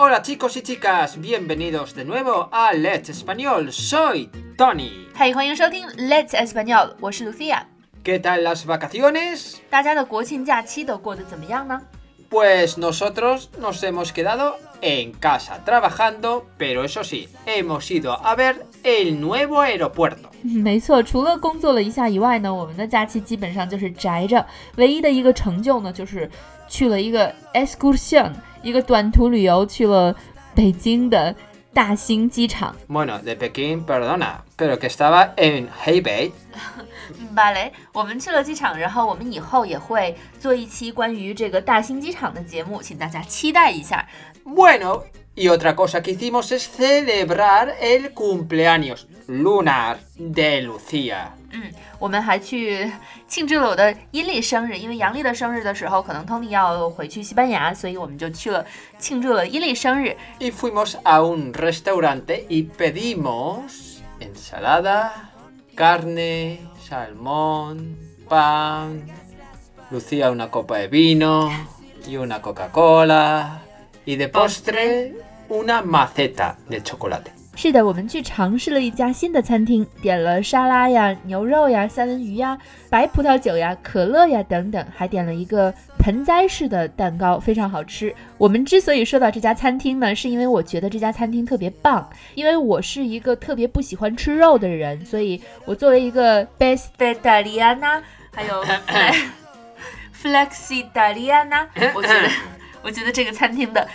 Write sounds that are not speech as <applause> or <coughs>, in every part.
Hola chicos y chicas, bienvenidos de nuevo a Let's Español. Soy Tony. Hey, 欢迎收听 Let's ¿Qué tal las vacaciones? Pues nosotros nos hemos quedado en casa trabajando, pero eso sí, hemos ido a ver El nuevo aeropuerto。<laughs> 没错，除了工作了一下以外呢，我们的假期基本上就是宅着。唯一的一个成就呢，就是去了一个 excursion，一个短途旅游，去了北京的大兴机场。Bueno, de p e i i n g perdona, pero que estaba en Hebei. b a l e 我们去了机场，然后我们以后也会做一期关于这个大兴机场的节目，请大家期待一下。Bueno. Y otra cosa que hicimos es celebrar el cumpleaños lunar de Lucía. Y fuimos a un restaurante y pedimos ensalada, carne, salmón, pan, Lucía una copa de vino y una Coca-Cola y de postre 是的，我们去尝试了一家新的餐厅，点了沙拉呀、牛肉呀、三文鱼呀、白葡萄酒呀、可乐呀等等，还点了一个盆栽式的蛋糕，非常好吃。我们之所以说到这家餐厅呢，是因为我觉得这家餐厅特别棒，因为我是一个特别不喜欢吃肉的人，所以我作为一个 b e s t i t a r i a n a 还有 <coughs> flexitarian，我觉得。我觉得这个餐厅的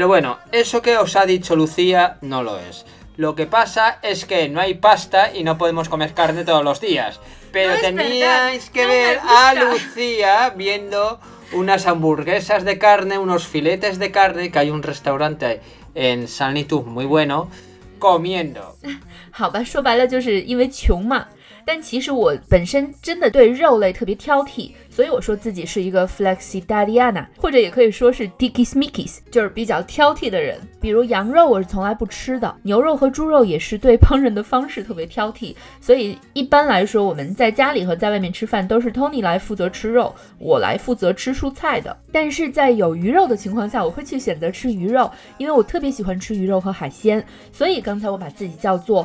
bueno, eso que os ha dicho Lucía no lo es. Lo que pasa es que no hay pasta y no podemos comer carne todos los días. Pero teníais que ver a Lucía viendo unas hamburguesas de carne, unos filetes de carne, que hay un restaurante en San muy bueno, comiendo. <laughs> 好吧，说白了就是因为穷嘛。但其实我本身真的对肉类特别挑剔，所以我说自己是一个 flexidarian，a 或者也可以说是 d i c k i s m i c k i e s 就是比较挑剔的人。比如羊肉我是从来不吃的，牛肉和猪肉也是对烹饪的方式特别挑剔。所以一般来说，我们在家里和在外面吃饭都是 Tony 来负责吃肉，我来负责吃蔬菜的。但是在有鱼肉的情况下，我会去选择吃鱼肉，因为我特别喜欢吃鱼肉和海鲜。所以刚才我把自己叫做。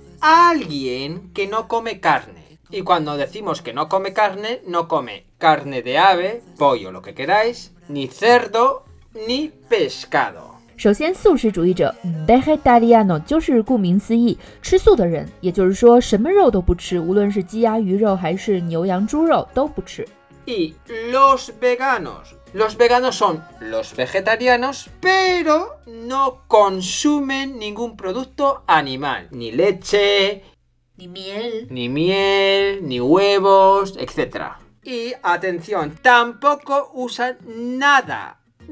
alguien que no come carne. Y cuando decimos que no come carne, no come carne de ave, pollo, lo que queráis, ni cerdo, ni pescado. Y los veganos los veganos son los vegetarianos, pero no consumen ningún producto animal. Ni leche, ni miel, ni, huevos, etc. Y atención, tampoco usan nada u e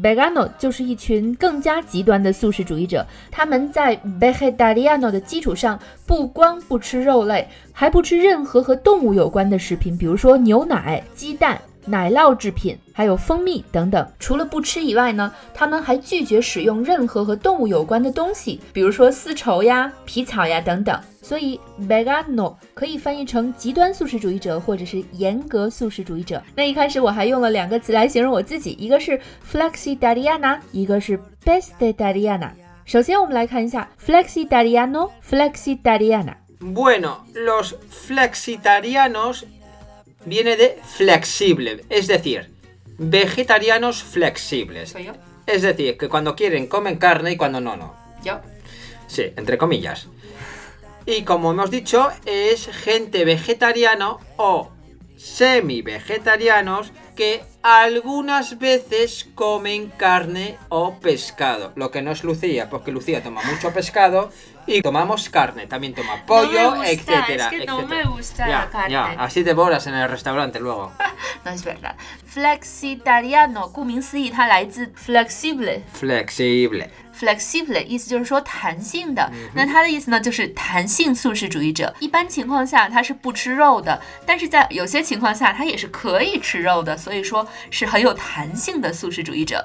g a n o 就是一群更加极端的素食主义者，他们在 v e g a r i a n o 的基础上，不光不吃肉类，还不吃任何和动物有关的食品，比如说牛奶、鸡蛋。奶酪制品，还有蜂蜜等等。除了不吃以外呢，他们还拒绝使用任何和动物有关的东西，比如说丝绸呀、皮草呀等等。所以，vegano 可以翻译成极端素食主义者，或者是严格素食主义者。那一开始我还用了两个词来形容我自己，一个是 flexitarian，a 一个是 b e s i t a r i a n a 首先，我们来看一下 flexitarian，flexitarian。Bueno，los flexitarians。viene de flexible, es decir, vegetarianos flexibles. Es decir, que cuando quieren comen carne y cuando no, no. ¿Yo? Sí, entre comillas. Y como hemos dicho, es gente vegetariano o semi-vegetarianos que algunas veces comen carne o pescado. Lo que no es Lucía, porque Lucía toma mucho pescado y tomamos carne también toma pollo etcétera etcétera no s me t u g así carne. te borras en el restaurante luego es verdad. no flexitariano 顾名思义它来自 flexible flexible flexible 意思就是说弹性的那它的意思呢就是弹性素食主义者一般情况下他是不吃肉的但是在有些情况下他也是可以吃肉的所以说是很有弹性的素食主义者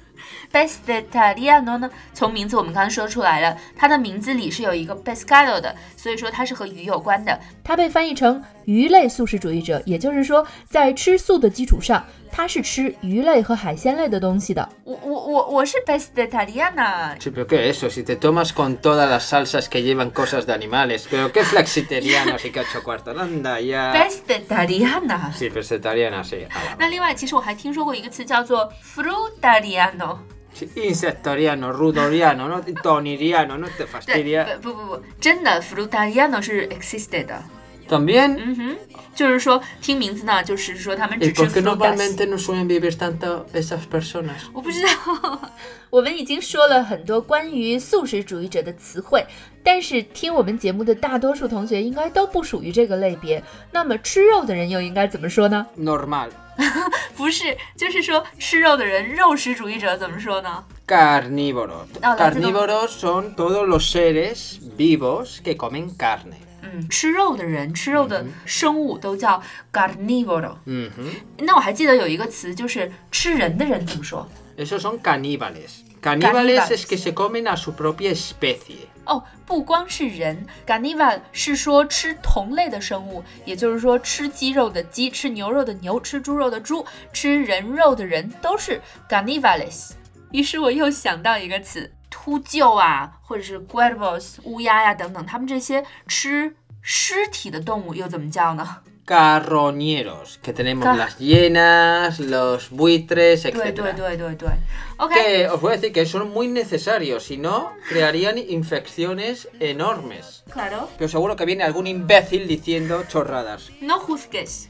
b e t e t a r i a n o 呢？从名字我们刚刚说出来了，它的名字里是有一个 p e s c a d l 的，所以说它是和鱼有关的。它被翻译成鱼类素食主义者，也就是说，在吃素的基础上，它是吃鱼类和海鲜类的东西的。我我我我是 b e t a i a n a Sí, pero qué eso, si te tomas con todas las salsas que llevan cosas de animales. Pero qué flexitariano c h o c a r t a n d a ya. e t a r i a n a Sí, e t a i a n a sí. 那另外，其实我还听说过一个词叫做 fruitariano。insectariano、r u d o r i a n o no toniriano，不不不，真的，frutariano 是 existed 的。también。就是说，听名字呢，就是说他们只吃。为什么通常 mente no suelen vivir tanto esas personas？我不知道，我们已经说了很多关于素食主义者的词汇，但是听我们节目的大多数同学应该都不属于这个类别。那么吃肉的人又应该怎么说呢？normal。<laughs> 不是，就是说吃肉的人，肉食主义者怎么说呢？Carnívoros. Ah, Carnívoro Carnívoros son todos los seres vivos que comen carne. 嗯，吃肉的人，吃肉的生物都叫 mm, carnívoro。嗯哼。那我还记得有一个词，就是吃人的人怎么说？Esos son caníbales. Caníbales es que se comen a su propia especie. 哦，不光是人，g a n i v a 是说吃同类的生物，也就是说，吃鸡肉的鸡，吃牛肉的牛，吃猪肉的猪，吃人肉的人，都是 g a n i v a l e s 于是我又想到一个词，秃鹫啊，或者是 g u l r u r e s 乌鸦呀等等，他们这些吃尸体的动物又怎么叫呢？carroñeros, que tenemos las hienas, los buitres, etc. Que os voy a decir que son muy necesarios, si no, crearían infecciones enormes. Claro. Pero seguro que viene algún imbécil diciendo chorradas. No juzgues.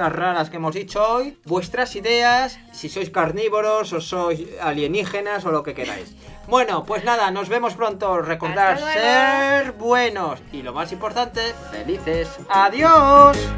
las raras que hemos dicho hoy, vuestras ideas, si sois carnívoros o sois alienígenas o lo que queráis. Bueno, pues nada, nos vemos pronto. recordad ser buenos y lo más importante, felices. Adiós.